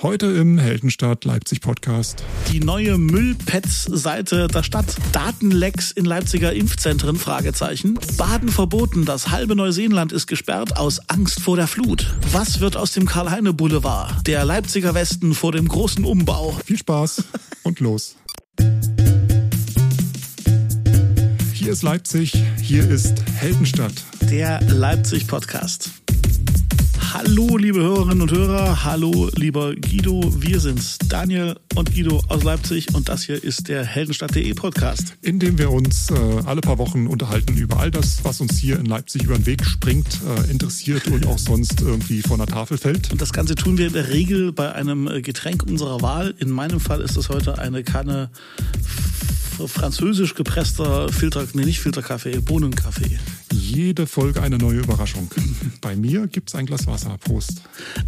Heute im Heldenstadt Leipzig Podcast. Die neue Müllpets-Seite der Stadt. Datenlecks in Leipziger Impfzentren? Fragezeichen. Baden verboten. Das halbe Neuseeland ist gesperrt aus Angst vor der Flut. Was wird aus dem Karl-Heine-Boulevard? Der Leipziger Westen vor dem großen Umbau. Viel Spaß und los. Hier ist Leipzig, hier ist Heldenstadt. Der Leipzig-Podcast. Hallo, liebe Hörerinnen und Hörer. Hallo, lieber Guido. Wir sind's, Daniel und Guido aus Leipzig. Und das hier ist der Heldenstadt.de Podcast. In dem wir uns äh, alle paar Wochen unterhalten über all das, was uns hier in Leipzig über den Weg springt, äh, interessiert und auch sonst irgendwie von der Tafel fällt. Und das Ganze tun wir in der Regel bei einem äh, Getränk unserer Wahl. In meinem Fall ist es heute eine Kanne französisch gepresster Filter, nee, nicht Filterkaffee, Bohnenkaffee. Jede Folge eine neue Überraschung. Bei mir gibt es ein Glas Wasser. Prost.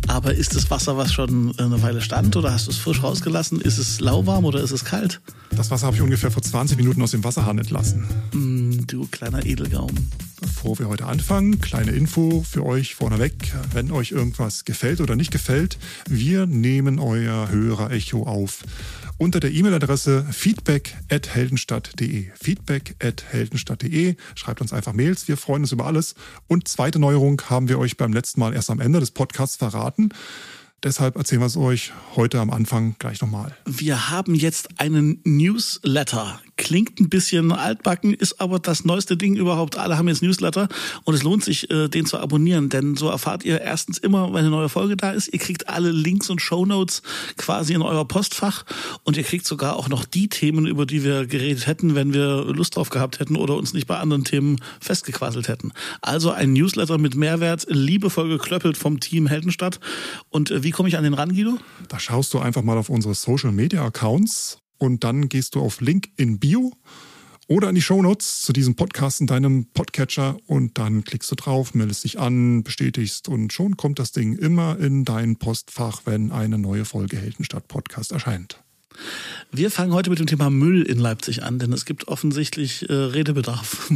Aber ist das Wasser, was schon eine Weile stand oder hast du es frisch rausgelassen? Ist es lauwarm oder ist es kalt? Das Wasser habe ich ungefähr vor 20 Minuten aus dem Wasserhahn entlassen. Mm, du kleiner Edelgaum. Bevor wir heute anfangen, kleine Info für euch vorneweg. Wenn euch irgendwas gefällt oder nicht gefällt, wir nehmen euer Hörer-Echo auf unter der E-Mail-Adresse feedback.heldenstadt.de. Feedback.heldenstadt.de. Schreibt uns einfach Mails, wir freuen uns über alles. Und zweite Neuerung haben wir euch beim letzten Mal erst am Ende des Podcasts verraten. Deshalb erzählen wir es euch heute am Anfang gleich nochmal. Wir haben jetzt einen Newsletter klingt ein bisschen altbacken, ist aber das neueste Ding überhaupt. Alle haben jetzt Newsletter und es lohnt sich, äh, den zu abonnieren, denn so erfahrt ihr erstens immer, wenn eine neue Folge da ist. Ihr kriegt alle Links und Shownotes quasi in euer Postfach und ihr kriegt sogar auch noch die Themen, über die wir geredet hätten, wenn wir Lust drauf gehabt hätten oder uns nicht bei anderen Themen festgequasselt hätten. Also ein Newsletter mit Mehrwert, liebevoll geklöppelt vom Team Heldenstadt. Und äh, wie komme ich an den ran, Guido? Da schaust du einfach mal auf unsere Social Media Accounts und dann gehst du auf Link in Bio oder in die Shownotes zu diesem Podcast in deinem Podcatcher und dann klickst du drauf, meldest dich an, bestätigst und schon kommt das Ding immer in dein Postfach, wenn eine neue Folge Heldenstadt Podcast erscheint. Wir fangen heute mit dem Thema Müll in Leipzig an, denn es gibt offensichtlich äh, Redebedarf.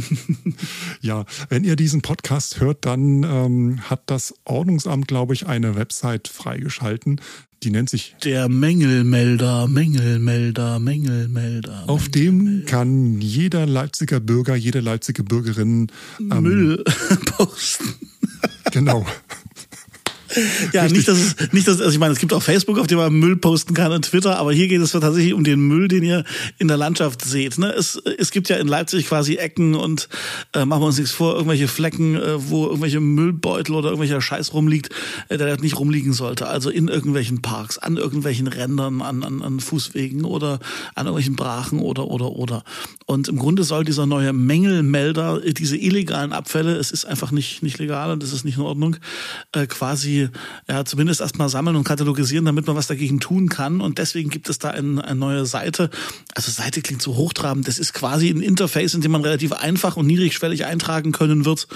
ja, wenn ihr diesen Podcast hört, dann ähm, hat das Ordnungsamt, glaube ich, eine Website freigeschalten. Die nennt sich der Mängelmelder, Mängelmelder, Mängelmelder. Auf dem kann jeder Leipziger Bürger, jede Leipziger Bürgerin ähm, Müll posten. genau. Ja, Richtig. nicht, dass es, nicht, dass, also ich meine, es gibt auch Facebook, auf dem man Müll posten kann und Twitter, aber hier geht es tatsächlich um den Müll, den ihr in der Landschaft seht. Ne? Es, es gibt ja in Leipzig quasi Ecken und äh, machen wir uns nichts vor, irgendwelche Flecken, äh, wo irgendwelche Müllbeutel oder irgendwelcher Scheiß rumliegt, äh, der nicht rumliegen sollte. Also in irgendwelchen Parks, an irgendwelchen Rändern, an, an, an Fußwegen oder an irgendwelchen Brachen oder, oder, oder. Und im Grunde soll dieser neue Mängelmelder, diese illegalen Abfälle, es ist einfach nicht, nicht legal und es ist nicht in Ordnung, äh, quasi ja, zumindest erstmal sammeln und katalogisieren, damit man was dagegen tun kann. Und deswegen gibt es da ein, eine neue Seite. Also Seite klingt so hochtrabend. Das ist quasi ein Interface, in dem man relativ einfach und niedrigschwellig eintragen können wird.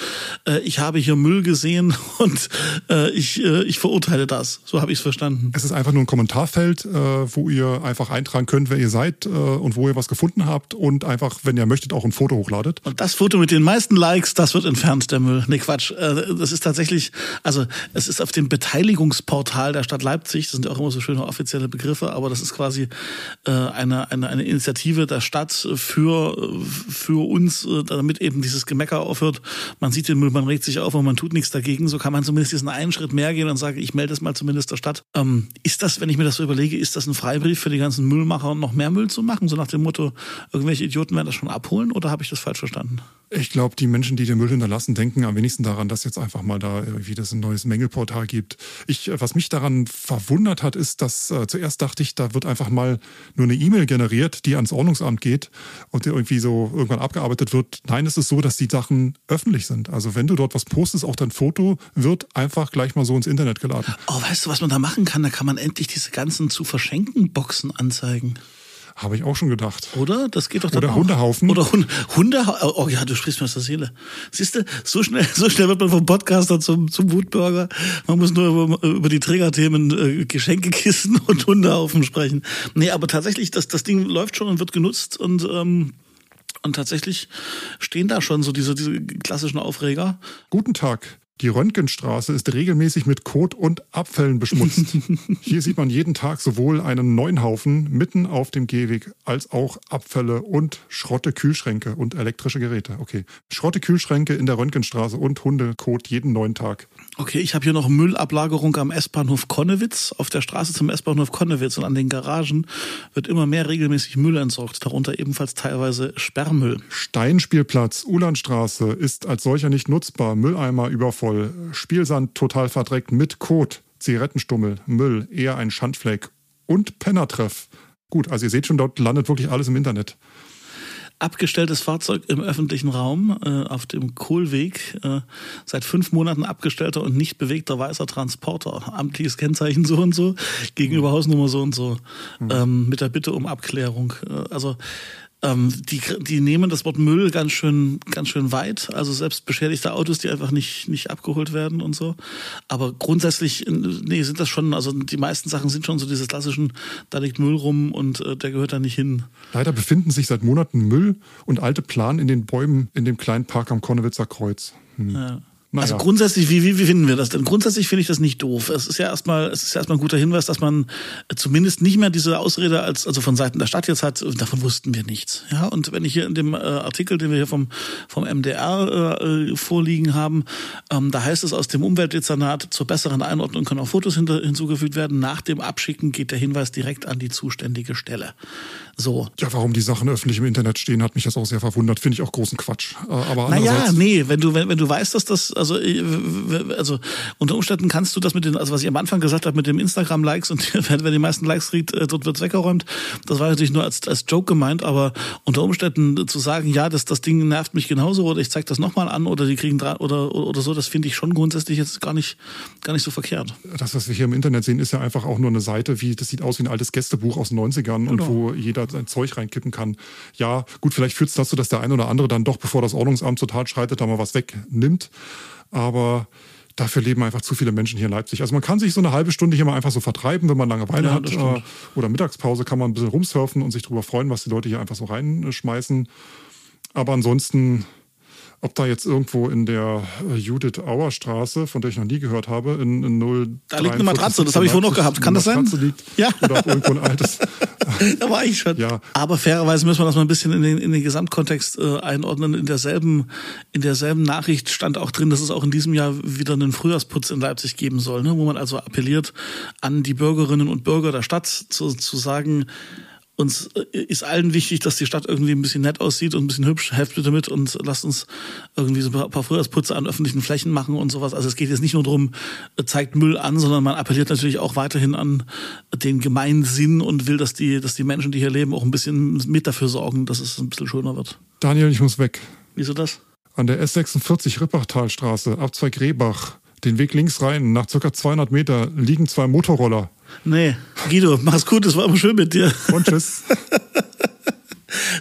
Äh, ich habe hier Müll gesehen und äh, ich, äh, ich verurteile das. So habe ich es verstanden. Es ist einfach nur ein Kommentarfeld, äh, wo ihr einfach eintragen könnt, wer ihr seid äh, und wo ihr was gefunden habt und einfach, wenn ihr möchtet, auch ein Foto hochladet. Und das Foto mit den meisten Likes, das wird entfernt, der Müll. Nee, Quatsch. Äh, das ist tatsächlich, also es ist auf dem Beteiligungsportal der Stadt Leipzig. Das sind ja auch immer so schöne offizielle Begriffe, aber das ist quasi äh, eine, eine, eine Initiative der Stadt für, für uns, äh, damit eben dieses Gemecker aufhört. Man sieht den Müll, man regt sich auf und man tut nichts dagegen. So kann man zumindest diesen einen Schritt mehr gehen und sagen, ich melde es mal zumindest der Stadt. Ähm, ist das, wenn ich mir das so überlege, ist das ein Freibrief für die ganzen Müllmacher, noch mehr Müll zu machen? So nach dem Motto, irgendwelche Idioten werden das schon abholen oder habe ich das falsch verstanden? Ich glaube, die Menschen, die den Müll hinterlassen, denken am wenigsten daran, dass jetzt einfach mal da irgendwie das ein neues Mängelportal gibt. Ich, äh, was mich daran verwundert hat, ist, dass äh, zuerst dachte ich, da wird einfach mal nur eine E-Mail generiert, die ans Ordnungsamt geht und die irgendwie so irgendwann abgearbeitet wird. Nein, es ist so, dass die Sachen öffentlich sind. Also wenn du dort was postest, auch dein Foto wird einfach gleich mal so ins Internet geladen. Oh, weißt du, was man da machen kann? Da kann man endlich diese ganzen zu verschenken Boxen anzeigen. Habe ich auch schon gedacht. Oder? Das geht doch dann Oder auch. Hundehaufen. Oder Hunde, Hundehaufen. Oh ja, du sprichst mir aus der Seele. Siehst du, so schnell, so schnell wird man vom Podcaster zum, zum Wutbürger. Man muss nur über, über die Trägerthemen äh, Geschenkekissen und Hundehaufen sprechen. Nee, aber tatsächlich, das, das Ding läuft schon und wird genutzt und ähm, und tatsächlich stehen da schon so diese, diese klassischen Aufreger. Guten Tag. Die Röntgenstraße ist regelmäßig mit Kot und Abfällen beschmutzt. Hier sieht man jeden Tag sowohl einen neuen Haufen mitten auf dem Gehweg als auch Abfälle und Schrotte Kühlschränke und elektrische Geräte. Okay. Schrotte Kühlschränke in der Röntgenstraße und Hundekot jeden neuen Tag. Okay, ich habe hier noch Müllablagerung am S-Bahnhof Konnewitz. Auf der Straße zum S-Bahnhof Konnewitz und an den Garagen wird immer mehr regelmäßig Müll entsorgt, darunter ebenfalls teilweise Sperrmüll. Steinspielplatz, Ulandstraße ist als solcher nicht nutzbar. Mülleimer übervoll voll. Spielsand total verdreckt mit Kot, Zigarettenstummel, Müll, eher ein Schandfleck und Pennertreff. Gut, also ihr seht schon, dort landet wirklich alles im Internet abgestelltes Fahrzeug im öffentlichen Raum äh, auf dem Kohlweg. Äh, seit fünf Monaten abgestellter und nicht bewegter weißer Transporter. Amtliches Kennzeichen so und so, gegenüber Hausnummer so und so. Mhm. Ähm, mit der Bitte um Abklärung. Äh, also ähm, die, die nehmen das Wort Müll ganz schön, ganz schön weit. Also selbst beschädigte Autos, die einfach nicht, nicht abgeholt werden und so. Aber grundsätzlich, nee, sind das schon, also die meisten Sachen sind schon so dieses klassischen, da liegt Müll rum und äh, der gehört da nicht hin. Leider befinden sich seit Monaten Müll und alte Plan in den Bäumen in dem kleinen Park am Konnewitzer Kreuz. Hm. Ja. Naja. Also grundsätzlich, wie, wie, wie finden wir das denn? Grundsätzlich finde ich das nicht doof. Es ist ja erstmal, es ist ja erstmal ein guter Hinweis, dass man zumindest nicht mehr diese Ausrede als, also von Seiten der Stadt jetzt hat, davon wussten wir nichts. Ja, und wenn ich hier in dem äh, Artikel, den wir hier vom, vom MDR äh, vorliegen haben, ähm, da heißt es aus dem Umweltdezernat zur besseren Einordnung können auch Fotos hinter, hinzugefügt werden. Nach dem Abschicken geht der Hinweis direkt an die zuständige Stelle. So. Ja, warum die Sachen öffentlich im Internet stehen, hat mich das auch sehr verwundert. Finde ich auch großen Quatsch. Äh, aber naja, nee, wenn du, wenn, wenn du weißt, dass das also, äh, also unter Umständen kannst du das mit den, also was ich am Anfang gesagt habe, mit dem Instagram-Likes und wenn die meisten Likes kriegt, äh, dort wird's weggeräumt. Das war natürlich nur als, als Joke gemeint, aber unter Umständen zu sagen, ja, das, das Ding nervt mich genauso oder ich zeig das nochmal an oder die kriegen dran oder, oder so, das finde ich schon grundsätzlich jetzt gar nicht, gar nicht so verkehrt. Das, was wir hier im Internet sehen, ist ja einfach auch nur eine Seite, wie, das sieht aus wie ein altes Gästebuch aus den 90ern genau. und wo jeder sein Zeug reinkippen kann. Ja, gut, vielleicht führt es dazu, dass der eine oder andere dann doch, bevor das Ordnungsamt zur Tat schreitet, da mal was wegnimmt aber dafür leben einfach zu viele Menschen hier in Leipzig. Also man kann sich so eine halbe Stunde hier mal einfach so vertreiben, wenn man Langeweile ja, hat. Äh, oder Mittagspause kann man ein bisschen rumsurfen und sich darüber freuen, was die Leute hier einfach so reinschmeißen. Aber ansonsten ob da jetzt irgendwo in der äh, Judith Auer Straße, von der ich noch nie gehört habe, in, in 0. Da liegt eine Matratze, das habe ich wohl noch gehabt. Kann das sein? Liegt, ja. Oder irgendwo ein altes. da war ich schon. Ja. Aber fairerweise müssen wir das mal ein bisschen in den, in den Gesamtkontext äh, einordnen. In derselben, in derselben Nachricht stand auch drin, dass es auch in diesem Jahr wieder einen Frühjahrsputz in Leipzig geben soll, ne? wo man also appelliert an die Bürgerinnen und Bürger der Stadt zu, zu sagen, uns äh, ist allen wichtig, dass die Stadt irgendwie ein bisschen nett aussieht und ein bisschen hübsch. Helft bitte mit und lasst uns irgendwie so ein paar Frühjahrsputze an öffentlichen Flächen machen und sowas. Also es geht jetzt nicht nur darum, äh, zeigt Müll an, sondern man appelliert natürlich auch weiterhin an den Gemeinsinn und will, dass die, dass die Menschen, die hier leben, auch ein bisschen mit dafür sorgen, dass es ein bisschen schöner wird. Daniel, ich muss weg. Wieso das? An der S46 Rippachtalstraße, Abzweig Rehbach, den Weg links rein, nach circa 200 Meter liegen zwei Motorroller. Nee, Guido, mach's gut, es war immer schön mit dir. Und tschüss.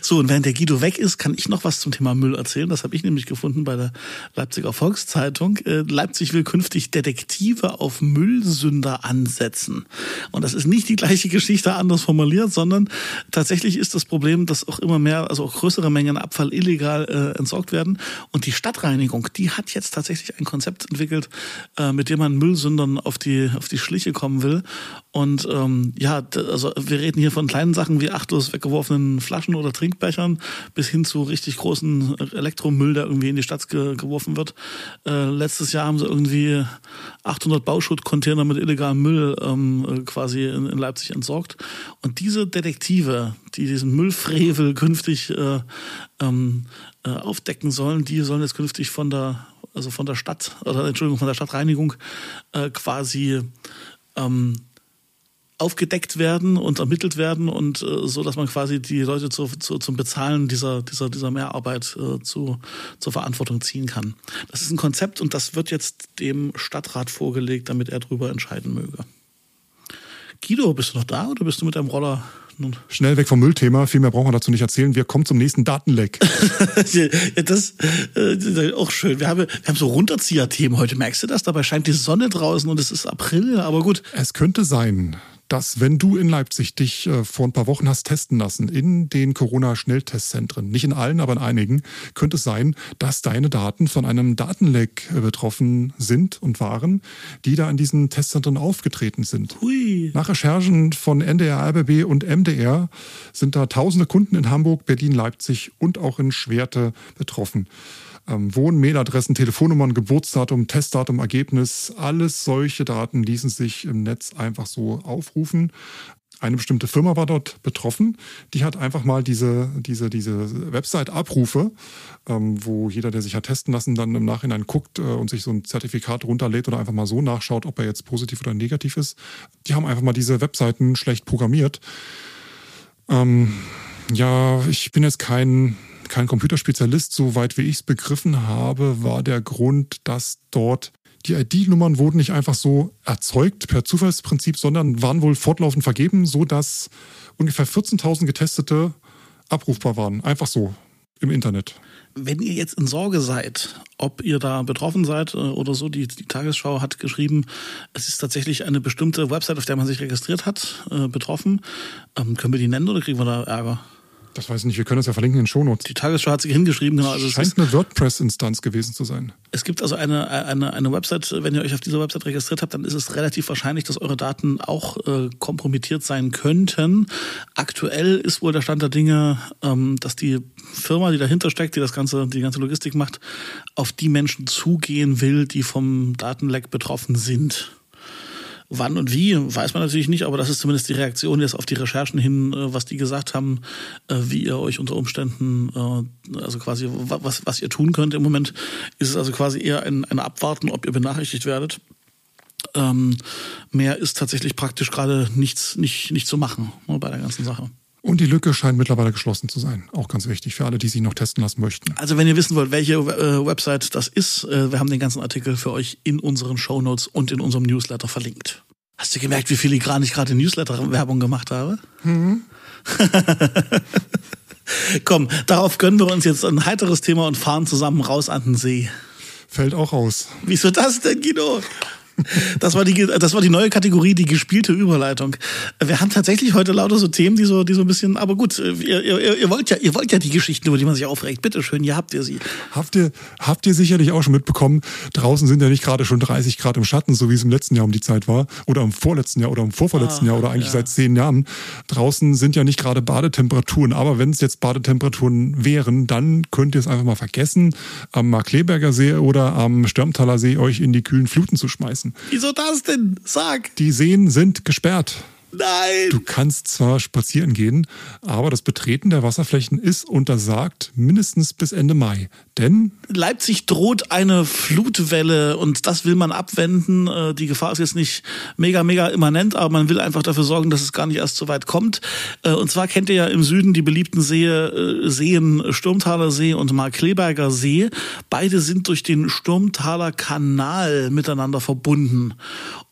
So, und während der Guido weg ist, kann ich noch was zum Thema Müll erzählen. Das habe ich nämlich gefunden bei der Leipziger Volkszeitung. Äh, Leipzig will künftig Detektive auf Müllsünder ansetzen. Und das ist nicht die gleiche Geschichte anders formuliert, sondern tatsächlich ist das Problem, dass auch immer mehr, also auch größere Mengen Abfall illegal äh, entsorgt werden. Und die Stadtreinigung, die hat jetzt tatsächlich ein Konzept entwickelt, äh, mit dem man Müllsündern auf die, auf die Schliche kommen will. Und ähm, ja, also wir reden hier von kleinen Sachen wie achtlos weggeworfenen Flaschen oder Trinkbechern bis hin zu richtig großen Elektromüll, der irgendwie in die Stadt ge geworfen wird. Äh, letztes Jahr haben sie irgendwie 800 Bauschuttcontainer mit illegalem Müll ähm, quasi in, in, Leipzig entsorgt. Und diese Detektive, die diesen Müllfrevel künftig äh, ähm, äh, aufdecken sollen, die sollen jetzt künftig von der also von der Stadt oder Entschuldigung von der Stadtreinigung äh, quasi ähm, aufgedeckt werden und ermittelt werden und äh, so, dass man quasi die Leute zu, zu, zum Bezahlen dieser, dieser, dieser Mehrarbeit äh, zu, zur Verantwortung ziehen kann. Das ist ein Konzept und das wird jetzt dem Stadtrat vorgelegt, damit er darüber entscheiden möge. Guido, bist du noch da oder bist du mit deinem Roller nun? Schnell weg vom Müllthema, viel mehr brauchen wir dazu nicht erzählen. Wir kommen zum nächsten Datenleck. ja, das, äh, ist auch schön. Wir haben, wir haben so Runterzieher-Themen heute, merkst du das? Dabei scheint die Sonne draußen und es ist April, aber gut. Es könnte sein, dass wenn du in Leipzig dich äh, vor ein paar Wochen hast testen lassen in den Corona-Schnelltestzentren, nicht in allen, aber in einigen, könnte es sein, dass deine Daten von einem Datenleck äh, betroffen sind und waren, die da in diesen Testzentren aufgetreten sind. Hui. Nach Recherchen von NDR, RBB und MDR sind da tausende Kunden in Hamburg, Berlin, Leipzig und auch in Schwerte betroffen ähm, Wohn, Mailadressen, Telefonnummern, Geburtsdatum, Testdatum, Ergebnis, alles solche Daten ließen sich im Netz einfach so aufrufen. Eine bestimmte Firma war dort betroffen. Die hat einfach mal diese, diese, diese Website-Abrufe, ähm, wo jeder, der sich hat testen lassen, dann im Nachhinein guckt äh, und sich so ein Zertifikat runterlädt oder einfach mal so nachschaut, ob er jetzt positiv oder negativ ist. Die haben einfach mal diese Webseiten schlecht programmiert. Ähm, ja, ich bin jetzt kein kein Computerspezialist, soweit wie ich es begriffen habe, war der Grund, dass dort die ID-Nummern wurden nicht einfach so erzeugt per Zufallsprinzip, sondern waren wohl fortlaufend vergeben, sodass ungefähr 14.000 Getestete abrufbar waren. Einfach so im Internet. Wenn ihr jetzt in Sorge seid, ob ihr da betroffen seid äh, oder so, die, die Tagesschau hat geschrieben, es ist tatsächlich eine bestimmte Website, auf der man sich registriert hat, äh, betroffen. Ähm, können wir die nennen oder kriegen wir da Ärger? Das weiß ich nicht, wir können das ja verlinken in den Shownotes. Die Tagesschau hat sich hingeschrieben, genau. Also es scheint eine WordPress-Instanz gewesen zu sein. Es gibt also eine, eine, eine Website, wenn ihr euch auf dieser Website registriert habt, dann ist es relativ wahrscheinlich, dass eure Daten auch äh, kompromittiert sein könnten. Aktuell ist wohl der Stand der Dinge, ähm, dass die Firma, die dahinter steckt, die das ganze, die ganze Logistik macht, auf die Menschen zugehen will, die vom Datenleck betroffen sind. Wann und wie, weiß man natürlich nicht, aber das ist zumindest die Reaktion jetzt auf die Recherchen hin, äh, was die gesagt haben, äh, wie ihr euch unter Umständen, äh, also quasi, was, was ihr tun könnt im Moment, ist es also quasi eher ein, ein Abwarten, ob ihr benachrichtigt werdet. Ähm, mehr ist tatsächlich praktisch gerade nichts, nicht, nicht zu machen ne, bei der ganzen Sache. Und die Lücke scheint mittlerweile geschlossen zu sein. Auch ganz wichtig für alle, die sich noch testen lassen möchten. Also wenn ihr wissen wollt, welche äh, Website das ist, äh, wir haben den ganzen Artikel für euch in unseren Show Notes und in unserem Newsletter verlinkt. Hast du gemerkt, wie filigran ich gerade Newsletter-Werbung gemacht habe? Mhm. Komm, darauf gönnen wir uns jetzt ein heiteres Thema und fahren zusammen raus an den See. Fällt auch aus. Wieso das denn, Guido? Das war die, das war die neue Kategorie, die gespielte Überleitung. Wir haben tatsächlich heute lauter so Themen, die so, die so ein bisschen, aber gut, ihr, ihr, ihr wollt ja, ihr wollt ja die Geschichten, über die man sich aufregt. Bitte schön, hier habt ihr sie. Habt ihr, habt ihr sicherlich auch schon mitbekommen, draußen sind ja nicht gerade schon 30 Grad im Schatten, so wie es im letzten Jahr um die Zeit war, oder im vorletzten Jahr oder im vorvorletzten ah, Jahr oder eigentlich ja. seit zehn Jahren. Draußen sind ja nicht gerade Badetemperaturen, aber wenn es jetzt Badetemperaturen wären, dann könnt ihr es einfach mal vergessen, am Markleberger See oder am Stürmtaler See euch in die kühlen Fluten zu schmeißen. Wieso das denn? Sag! Die Seen sind gesperrt. Nein! Du kannst zwar spazieren gehen, aber das Betreten der Wasserflächen ist untersagt mindestens bis Ende Mai. Denn Leipzig droht eine Flutwelle und das will man abwenden. Äh, die Gefahr ist jetzt nicht mega, mega immanent, aber man will einfach dafür sorgen, dass es gar nicht erst so weit kommt. Äh, und zwar kennt ihr ja im Süden die beliebten See, äh, Seen Sturmtaler See und Markleberger See. Beide sind durch den Sturmtaler Kanal miteinander verbunden.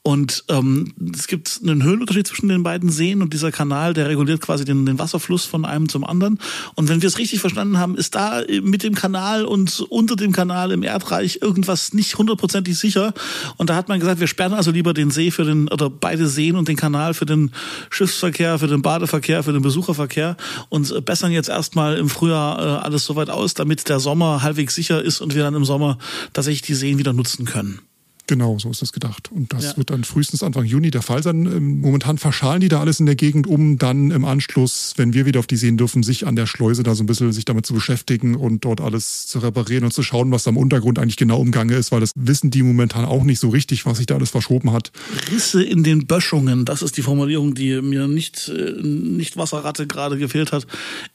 Und ähm, es gibt einen Höhenunterschied zwischen den beiden Seen und dieser Kanal, der reguliert quasi den, den Wasserfluss von einem zum anderen. Und wenn wir es richtig verstanden haben, ist da mit dem Kanal und unter dem Kanal im Erdreich irgendwas nicht hundertprozentig sicher. Und da hat man gesagt, wir sperren also lieber den See für den, oder beide Seen und den Kanal für den Schiffsverkehr, für den Badeverkehr, für den Besucherverkehr und bessern jetzt erstmal im Frühjahr äh, alles soweit aus, damit der Sommer halbwegs sicher ist und wir dann im Sommer tatsächlich die Seen wieder nutzen können. Genau, so ist das gedacht. Und das ja. wird dann frühestens Anfang Juni der Fall sein. Ähm, momentan verschalen die da alles in der Gegend, um dann im Anschluss, wenn wir wieder auf die sehen dürfen, sich an der Schleuse da so ein bisschen sich damit zu beschäftigen und dort alles zu reparieren und zu schauen, was da im Untergrund eigentlich genau im Gange ist, weil das wissen die momentan auch nicht so richtig, was sich da alles verschoben hat. Risse in den Böschungen, das ist die Formulierung, die mir nicht, äh, nicht Wasserratte gerade gefehlt hat.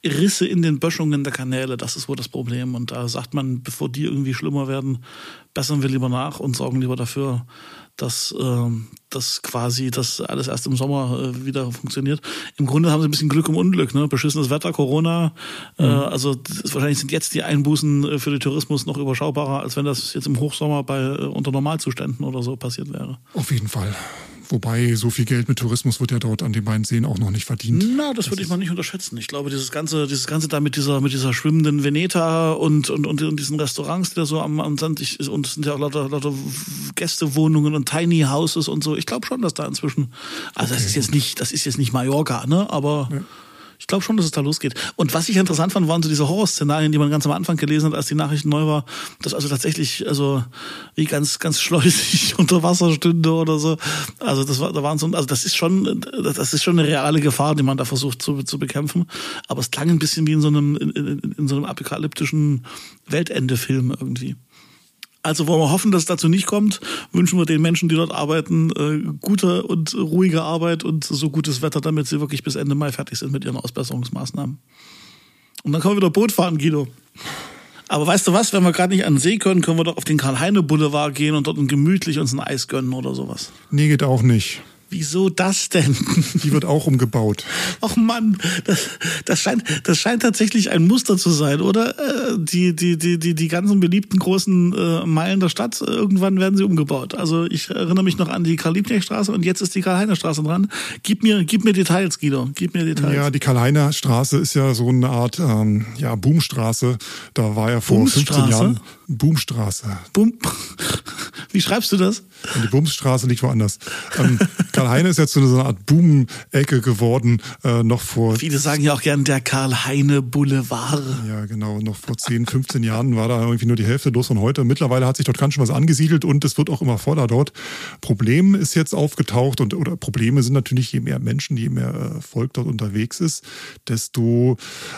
Risse in den Böschungen der Kanäle, das ist wohl das Problem. Und da sagt man, bevor die irgendwie schlimmer werden, bessern wir lieber nach und sorgen lieber dafür, dass äh, das quasi das alles erst im Sommer äh, wieder funktioniert. Im Grunde haben sie ein bisschen Glück im Unglück, ne? Beschissenes Wetter, Corona. Äh, mhm. Äh, also das, wahrscheinlich sind jetzt die Einbußen äh, für den Tourismus noch überschaubarer, als wenn das jetzt im Hochsommer bei äh, unter Normalzuständen oder so passiert wäre. Auf jeden Fall. Wobei so viel Geld mit Tourismus wird ja dort an den beiden Seen auch noch nicht verdient. Na, das, das würde ich mal nicht unterschätzen. Ich glaube, dieses ganze, dieses ganze da mit dieser, mit dieser schwimmenden Veneta und, und, und, und diesen Restaurants, die da so am, am Sand, ich, und es sind ja auch lauter, lauter Gästewohnungen und Tiny Houses und so. Ich glaube schon, dass da inzwischen, also okay. das ist jetzt nicht, das ist jetzt nicht Mallorca, ne, aber. Ja ich glaube schon, dass es da losgeht. Und was ich interessant fand, waren so diese Horrorszenarien, die man ganz am Anfang gelesen hat, als die Nachrichten neu war, dass also tatsächlich, also wie ganz, ganz schleusig unter Wasser stünde oder so. Also das war, da waren so, also das ist schon, das ist schon eine reale Gefahr, die man da versucht zu, zu bekämpfen. Aber es klang ein bisschen wie in so einem, in, in, in so einem apokalyptischen Weltende-Film irgendwie. Also wollen wir hoffen, dass es dazu nicht kommt. Wünschen wir den Menschen, die dort arbeiten, äh, gute und ruhige Arbeit und so gutes Wetter, damit sie wirklich bis Ende Mai fertig sind mit ihren Ausbesserungsmaßnahmen. Und dann können wir wieder Boot fahren, Guido. Aber weißt du was, wenn wir gerade nicht an den See können, können wir doch auf den Karl-Heine-Boulevard gehen und dort gemütlich uns ein Eis gönnen oder sowas. Nee, geht auch nicht. Wieso das denn? Die wird auch umgebaut. Ach Mann, das, das, scheint, das scheint tatsächlich ein Muster zu sein, oder? Äh, die, die, die, die, die ganzen beliebten großen äh, Meilen der Stadt, irgendwann werden sie umgebaut. Also ich erinnere mich noch an die Karl-Liebknecht-Straße und jetzt ist die Karl-Heiner-Straße dran. Gib mir, gib mir Details, Guido. Gib mir Details. Ja, die Karl-Heiner-Straße ist ja so eine Art ähm, ja, Boomstraße. Da war ja vor 15 Jahren Boomstraße. Boom. Wie schreibst du das? Und die Bumsstraße liegt woanders. Ähm, Karl-Heine ist jetzt so eine Art Boom-Ecke geworden, äh, noch vor. Viele sagen ja auch gern der Karl-Heine-Boulevard. Ja, genau. Noch vor 10, 15 Jahren war da irgendwie nur die Hälfte los von heute. Mittlerweile hat sich dort ganz schön was angesiedelt und es wird auch immer voller dort. Problem ist jetzt aufgetaucht und oder Probleme sind natürlich, je mehr Menschen, je mehr äh, Volk dort unterwegs ist, desto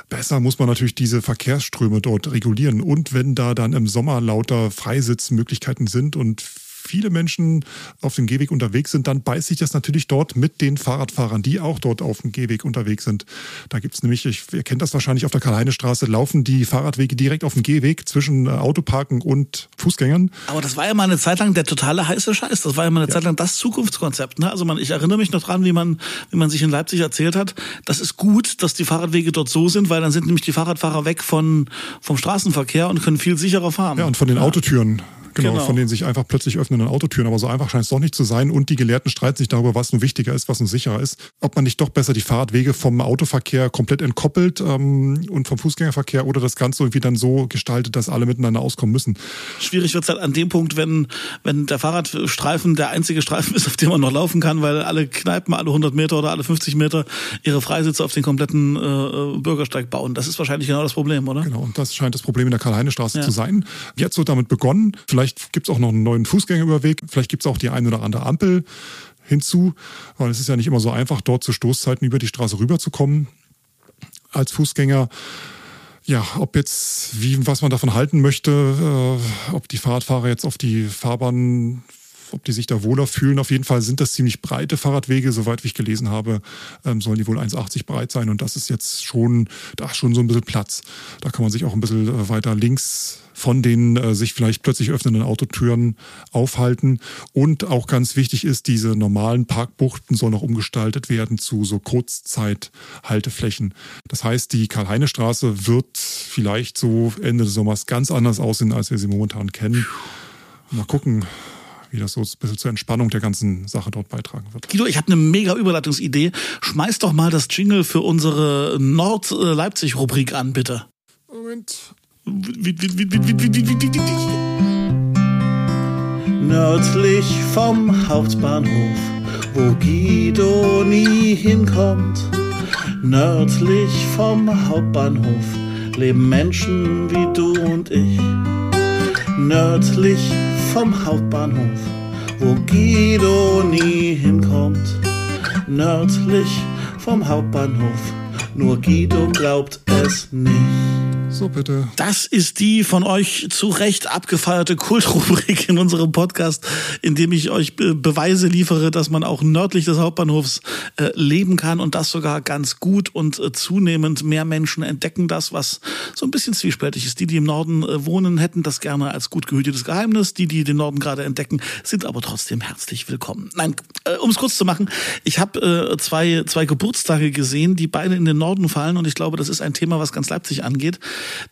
besser muss man natürlich diese Verkehrsströme dort regulieren. Und wenn da dann im Sommer lauter Freisitzmöglichkeiten sind und viele Menschen auf dem Gehweg unterwegs sind, dann beißt sich das natürlich dort mit den Fahrradfahrern, die auch dort auf dem Gehweg unterwegs sind. Da gibt es nämlich, ich, ihr kennt das wahrscheinlich auf der Karl-Heine-Straße, laufen die Fahrradwege direkt auf dem Gehweg zwischen äh, Autoparken und Fußgängern. Aber das war ja mal eine Zeit lang der totale heiße Scheiß. Das war ja mal eine ja. Zeit lang das Zukunftskonzept. Ne? Also man, ich erinnere mich noch dran, wie man, wie man sich in Leipzig erzählt hat, das ist gut, dass die Fahrradwege dort so sind, weil dann sind nämlich die Fahrradfahrer weg von, vom Straßenverkehr und können viel sicherer fahren. Ja, und von den ja. Autotüren. Genau, genau, von denen sich einfach plötzlich öffnenden Autotüren. Aber so einfach scheint es doch nicht zu sein. Und die Gelehrten streiten sich darüber, was nun wichtiger ist, was nun sicherer ist. Ob man nicht doch besser die Fahrradwege vom Autoverkehr komplett entkoppelt ähm, und vom Fußgängerverkehr oder das Ganze irgendwie dann so gestaltet, dass alle miteinander auskommen müssen. Schwierig wird es halt an dem Punkt, wenn, wenn der Fahrradstreifen der einzige Streifen ist, auf dem man noch laufen kann, weil alle Kneipen alle 100 Meter oder alle 50 Meter ihre Freisitze auf den kompletten äh, Bürgersteig bauen. Das ist wahrscheinlich genau das Problem, oder? Genau, und das scheint das Problem in der Karl-Heine-Straße ja. zu sein. Jetzt wird damit begonnen. Vielleicht Vielleicht gibt es auch noch einen neuen Fußgängerüberweg. Vielleicht gibt es auch die ein oder andere Ampel hinzu, weil es ist ja nicht immer so einfach, dort zu Stoßzeiten über die Straße rüberzukommen als Fußgänger. Ja, ob jetzt, wie, was man davon halten möchte, äh, ob die Fahrradfahrer jetzt auf die Fahrbahn ob die sich da wohler fühlen. Auf jeden Fall sind das ziemlich breite Fahrradwege. Soweit ich gelesen habe, ähm, sollen die wohl 1,80 breit sein. Und das ist jetzt schon, da ist schon so ein bisschen Platz. Da kann man sich auch ein bisschen äh, weiter links von den äh, sich vielleicht plötzlich öffnenden Autotüren aufhalten. Und auch ganz wichtig ist, diese normalen Parkbuchten sollen auch umgestaltet werden zu so Kurzzeithalteflächen. Das heißt, die Karl-Heine-Straße wird vielleicht so Ende des Sommers ganz anders aussehen, als wir sie momentan kennen. Mal gucken, wie das so ein bisschen zur Entspannung der ganzen Sache dort beitragen wird. Guido, ich habe eine mega Überleitungsidee. Schmeiß doch mal das Jingle für unsere Nord-Leipzig-Rubrik an, bitte. Moment. Nördlich vom Hauptbahnhof, wo Guido nie hinkommt. Nördlich vom Hauptbahnhof leben Menschen wie du und ich. Nördlich vom Hauptbahnhof, wo Guido nie hinkommt. Nördlich vom Hauptbahnhof, nur Guido glaubt es nicht. So bitte. Das ist die von euch zu Recht abgefeierte Kultrubrik in unserem Podcast, in dem ich euch Beweise liefere, dass man auch nördlich des Hauptbahnhofs äh, leben kann und das sogar ganz gut und äh, zunehmend mehr Menschen entdecken das, was so ein bisschen zwiespältig ist. Die, die im Norden äh, wohnen, hätten das gerne als gut gehütetes Geheimnis. Die, die den Norden gerade entdecken, sind aber trotzdem herzlich willkommen. Nein, um es kurz zu machen, ich habe zwei, zwei Geburtstage gesehen, die beide in den Norden fallen und ich glaube, das ist ein Thema, was ganz Leipzig angeht.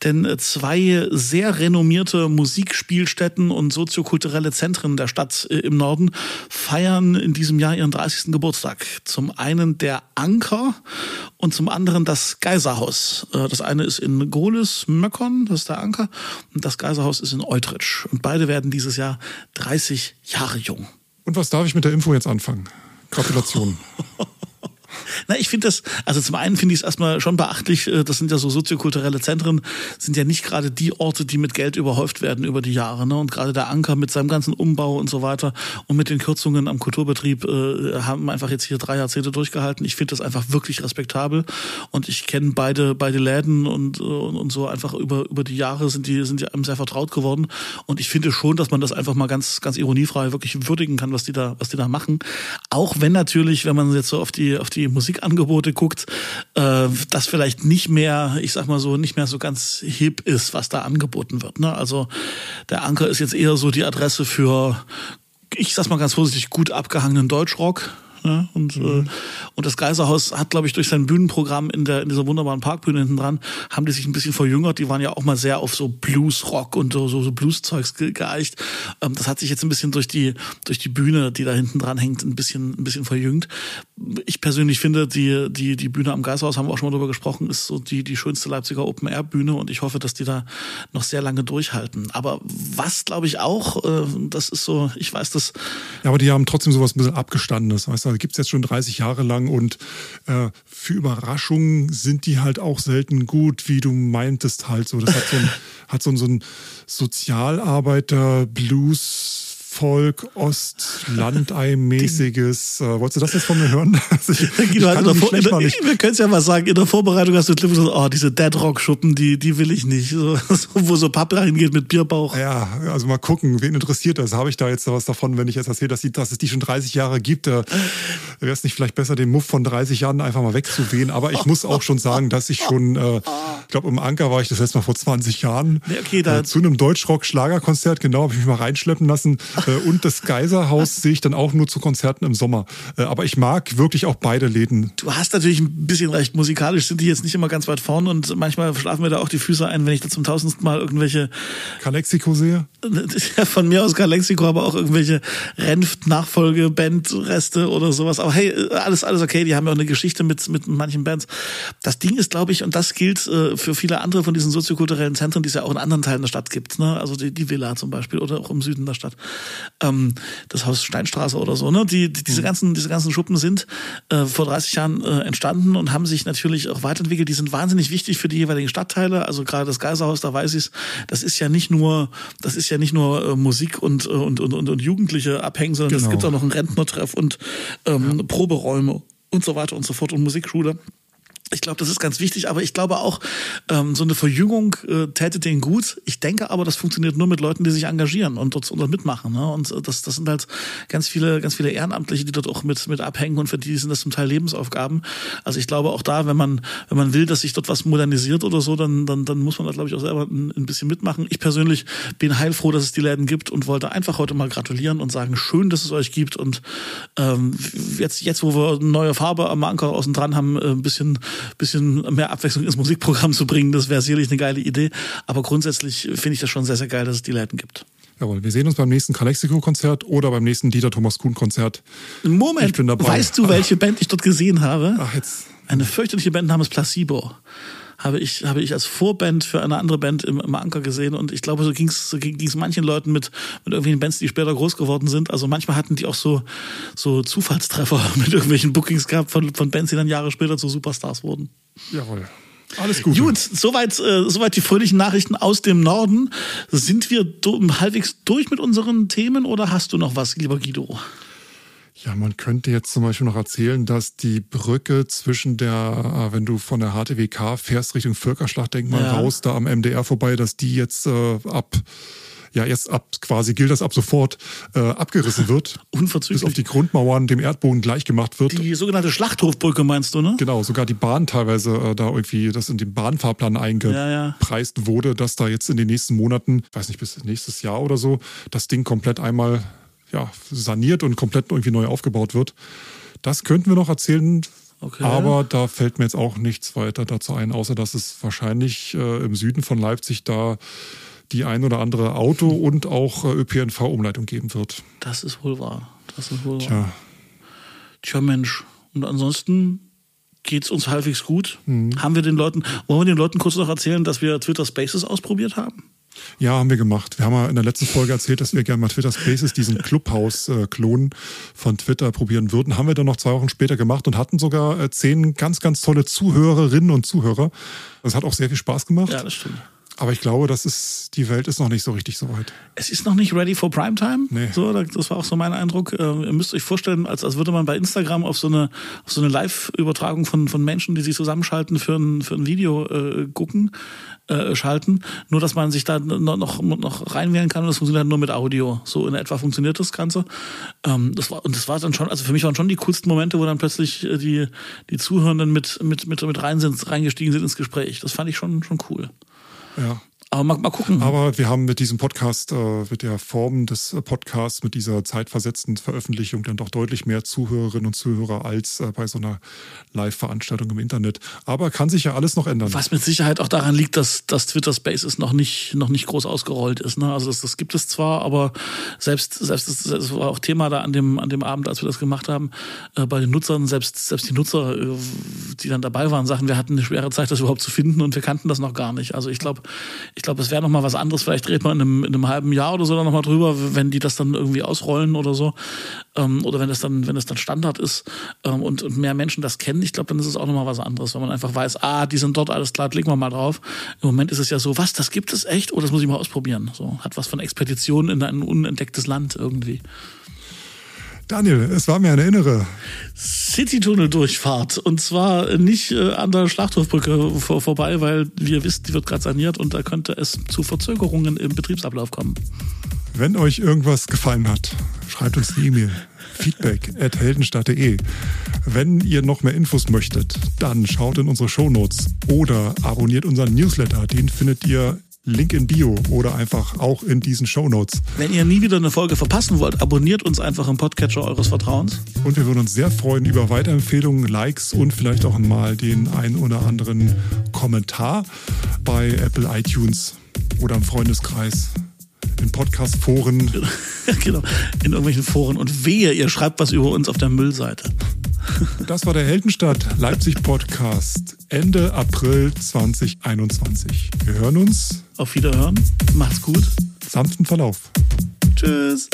Denn äh, zwei sehr renommierte Musikspielstätten und soziokulturelle Zentren der Stadt äh, im Norden feiern in diesem Jahr ihren 30. Geburtstag. Zum einen der Anker und zum anderen das Geiserhaus. Äh, das eine ist in Gohlis, Möckern, das ist der Anker, und das Geiserhaus ist in Eutrich. Und beide werden dieses Jahr 30 Jahre jung. Und was darf ich mit der Info jetzt anfangen? Gratulation. Na, ich finde das, also zum einen finde ich es erstmal schon beachtlich, äh, das sind ja so soziokulturelle Zentren, sind ja nicht gerade die Orte, die mit Geld überhäuft werden über die Jahre. Ne? Und gerade der Anker mit seinem ganzen Umbau und so weiter und mit den Kürzungen am Kulturbetrieb äh, haben einfach jetzt hier drei Jahrzehnte durchgehalten. Ich finde das einfach wirklich respektabel und ich kenne beide, beide Läden und, äh, und, und so einfach über, über die Jahre sind die, sind die einem sehr vertraut geworden. Und ich finde schon, dass man das einfach mal ganz, ganz ironiefrei wirklich würdigen kann, was die da, was die da machen. Auch wenn natürlich, wenn man jetzt so auf die, auf die Musikangebote guckt, äh, das vielleicht nicht mehr, ich sag mal so, nicht mehr so ganz hip ist, was da angeboten wird. Ne? Also der Anker ist jetzt eher so die Adresse für, ich sag's mal ganz vorsichtig, gut abgehangenen Deutschrock. Ne? Und, mhm. äh, und das Geiserhaus hat, glaube ich, durch sein Bühnenprogramm in, der, in dieser wunderbaren Parkbühne hinten dran, haben die sich ein bisschen verjüngert. Die waren ja auch mal sehr auf so Blues-Rock und so, so, so Blues-Zeugs ge geeicht. Ähm, das hat sich jetzt ein bisschen durch die, durch die Bühne, die da hinten dran hängt, ein bisschen, ein bisschen verjüngt. Ich persönlich finde, die, die, die Bühne am Geiserhaus, haben wir auch schon mal drüber gesprochen, ist so die, die schönste Leipziger Open-Air-Bühne und ich hoffe, dass die da noch sehr lange durchhalten. Aber was, glaube ich, auch, äh, das ist so, ich weiß das. Ja, aber die haben trotzdem sowas ein bisschen abgestandenes, weißt du, also gibt es jetzt schon 30 Jahre lang und äh, für Überraschungen sind die halt auch selten gut, wie du meintest halt so. Das hat so ein, hat so, so ein Sozialarbeiter-Blues Folk, Ost, Landei-mäßiges. Äh, wolltest du das jetzt von mir hören? Also ich, ich kann in der, in der, wir können es ja mal sagen, in der Vorbereitung hast du Clip so, oh, diese Deadrock-Schuppen, die, die will ich nicht. So, wo so Pappe reingeht mit Bierbauch. Ja, also mal gucken, wen interessiert das? Habe ich da jetzt was davon, wenn ich jetzt erzähle, dass, die, dass es die schon 30 Jahre gibt? Da wäre es nicht vielleicht besser, den Muff von 30 Jahren einfach mal wegzuwehen. Aber ich muss auch schon sagen, dass ich schon, äh, ich glaube, im Anker war ich das letzte Mal vor 20 Jahren. Okay, da äh, zu einem Deutschrock-Schlagerkonzert, genau, habe ich mich mal reinschleppen lassen. Äh, und das Geiserhaus sehe ich dann auch nur zu Konzerten im Sommer. Äh, aber ich mag wirklich auch beide Läden. Du hast natürlich ein bisschen recht. Musikalisch sind die jetzt nicht immer ganz weit vorne und manchmal schlafen mir da auch die Füße ein, wenn ich da zum tausendsten Mal irgendwelche Calexico sehe. Von mir aus Calexico, aber auch irgendwelche Renft-Nachfolge-Band-Reste oder sowas. Aber hey, alles, alles okay. Die haben ja auch eine Geschichte mit, mit manchen Bands. Das Ding ist, glaube ich, und das gilt äh, für viele andere von diesen soziokulturellen Zentren, die es ja auch in anderen Teilen der Stadt gibt. Ne? Also die, die Villa zum Beispiel oder auch im Süden der Stadt ähm, das Haus Steinstraße oder so, ne? Die, die diese mhm. ganzen, diese ganzen Schuppen sind äh, vor 30 Jahren äh, entstanden und haben sich natürlich auch weiterentwickelt. Die sind wahnsinnig wichtig für die jeweiligen Stadtteile. Also gerade das Geiserhaus, da weiß ich das ist ja nicht nur, das ist ja nicht nur äh, Musik und, äh, und, und, und, und Jugendliche abhängen, sondern es genau. gibt auch noch einen Rentnertreff und ähm, ja. Proberäume und so weiter und so fort und Musikschule. Ich glaube, das ist ganz wichtig, aber ich glaube auch, ähm, so eine Verjüngung äh, täte denen gut. Ich denke aber, das funktioniert nur mit Leuten, die sich engagieren und dort, und dort mitmachen. Ne? Und das, das sind halt ganz viele, ganz viele Ehrenamtliche, die dort auch mit, mit abhängen und für die sind das zum Teil Lebensaufgaben. Also ich glaube auch da, wenn man, wenn man will, dass sich dort was modernisiert oder so, dann, dann, dann muss man da, glaube ich, auch selber ein, ein bisschen mitmachen. Ich persönlich bin heilfroh, dass es die Läden gibt und wollte einfach heute mal gratulieren und sagen, schön, dass es euch gibt. Und ähm, jetzt, jetzt, wo wir neue Farbe am Anker außen dran haben, äh, ein bisschen bisschen mehr Abwechslung ins Musikprogramm zu bringen. Das wäre sicherlich eine geile Idee. Aber grundsätzlich finde ich das schon sehr, sehr geil, dass es die Läden gibt. Jawohl, wir sehen uns beim nächsten Calexico-Konzert oder beim nächsten Dieter Thomas Kuhn-Konzert. Moment, ich bin dabei. weißt du, welche Band ich dort gesehen habe? Ach, jetzt. Eine fürchterliche Band namens Placebo habe ich, habe ich als Vorband für eine andere Band im, im Anker gesehen. Und ich glaube, so ging es so ging's manchen Leuten mit, mit irgendwelchen Bands, die später groß geworden sind. Also manchmal hatten die auch so, so Zufallstreffer mit irgendwelchen Bookings gehabt von, von Bands, die dann Jahre später zu Superstars wurden. Jawohl. Alles gut. Gut, soweit, äh, soweit die fröhlichen Nachrichten aus dem Norden. Sind wir do, halbwegs durch mit unseren Themen oder hast du noch was, lieber Guido? Ja, man könnte jetzt zum Beispiel noch erzählen, dass die Brücke zwischen der, äh, wenn du von der HTWK fährst Richtung Völkerschlachtdenkmal ja. raus, da am MDR vorbei, dass die jetzt äh, ab ja jetzt ab quasi gilt das ab sofort äh, abgerissen wird. Unverzüglich. Bis auf die Grundmauern dem Erdboden gleich gemacht wird. Die sogenannte Schlachthofbrücke meinst du, ne? Genau, sogar die Bahn teilweise äh, da irgendwie, das in den Bahnfahrplan eingepreist ja, ja. wurde, dass da jetzt in den nächsten Monaten, weiß nicht, bis nächstes Jahr oder so, das Ding komplett einmal ja, saniert und komplett irgendwie neu aufgebaut wird. Das könnten wir noch erzählen. Okay. Aber da fällt mir jetzt auch nichts weiter dazu ein, außer dass es wahrscheinlich äh, im Süden von Leipzig da die ein oder andere Auto- und auch äh, ÖPNV-Umleitung geben wird. Das ist wohl wahr. Das ist wohl Tja. wahr. Tja, Mensch. Und ansonsten geht es uns halbwegs gut. Mhm. Haben wir den Leuten, wollen wir den Leuten kurz noch erzählen, dass wir Twitter Spaces ausprobiert haben? Ja, haben wir gemacht. Wir haben ja in der letzten Folge erzählt, dass wir gerne mal Twitter Spaces, diesen Clubhouse-Klon von Twitter probieren würden. Haben wir dann noch zwei Wochen später gemacht und hatten sogar äh, zehn ganz, ganz tolle Zuhörerinnen und Zuhörer. Das hat auch sehr viel Spaß gemacht. Ja, das stimmt. Aber ich glaube, das ist, die Welt ist noch nicht so richtig so weit. Es ist noch nicht ready for Primetime. Nee. So, das war auch so mein Eindruck. Ähm, ihr müsst euch vorstellen, als, als würde man bei Instagram auf so eine, auf so eine Live-Übertragung von, von Menschen, die sich zusammenschalten für ein, für ein Video äh, gucken, äh, schalten. Nur, dass man sich da noch, noch, noch reinwählen kann und das funktioniert nur mit Audio. So in etwa funktioniert das Ganze. Ähm, das war, und das war dann schon, also für mich waren schon die coolsten Momente, wo dann plötzlich äh, die, die Zuhörenden mit, mit, mit, mit rein sind, reingestiegen sind ins Gespräch. Das fand ich schon, schon cool. Ja. Aber mal, mal gucken. Aber wir haben mit diesem Podcast, äh, mit der Form des Podcasts, mit dieser zeitversetzten Veröffentlichung dann doch deutlich mehr Zuhörerinnen und Zuhörer als äh, bei so einer Live-Veranstaltung im Internet. Aber kann sich ja alles noch ändern. Was mit Sicherheit auch daran liegt, dass, dass Twitter Spaces noch nicht, noch nicht groß ausgerollt ist. Ne? Also das, das gibt es zwar, aber selbst, selbst das, das war auch Thema da an dem, an dem Abend, als wir das gemacht haben, äh, bei den Nutzern, selbst, selbst die Nutzer, äh, die dann dabei waren, sagten, wir hatten eine schwere Zeit, das überhaupt zu finden und wir kannten das noch gar nicht. Also ich glaube, ich glaube, es wäre noch mal was anderes. Vielleicht redet man in einem, in einem halben Jahr oder so dann noch mal drüber, wenn die das dann irgendwie ausrollen oder so. Ähm, oder wenn es dann, wenn es dann Standard ist ähm, und, und mehr Menschen das kennen. Ich glaube, dann ist es auch noch mal was anderes, wenn man einfach weiß, ah, die sind dort, alles klar, klicken wir mal drauf. Im Moment ist es ja so, was, das gibt es echt? Oh, das muss ich mal ausprobieren. So, hat was von Expedition in ein unentdecktes Land irgendwie. Daniel, es war mir eine innere City-Tunnel-Durchfahrt. Und zwar nicht äh, an der Schlachthofbrücke vor, vorbei, weil, wie ihr wisst, die wird gerade saniert und da könnte es zu Verzögerungen im Betriebsablauf kommen. Wenn euch irgendwas gefallen hat, schreibt uns eine E-Mail. Feedback at heldenstadt.de. Wenn ihr noch mehr Infos möchtet, dann schaut in unsere Shownotes oder abonniert unseren Newsletter. Den findet ihr Link in Bio oder einfach auch in diesen Show Notes. Wenn ihr nie wieder eine Folge verpassen wollt, abonniert uns einfach im Podcatcher eures Vertrauens. Und wir würden uns sehr freuen über Weiterempfehlungen, Likes und vielleicht auch mal den ein oder anderen Kommentar bei Apple iTunes oder im Freundeskreis in Podcast-Foren. genau, in irgendwelchen Foren. Und wehe, ihr schreibt was über uns auf der Müllseite. Das war der Heldenstadt Leipzig Podcast Ende April 2021. Wir hören uns. Auf Wiederhören. Macht's gut. Sanften Verlauf. Tschüss.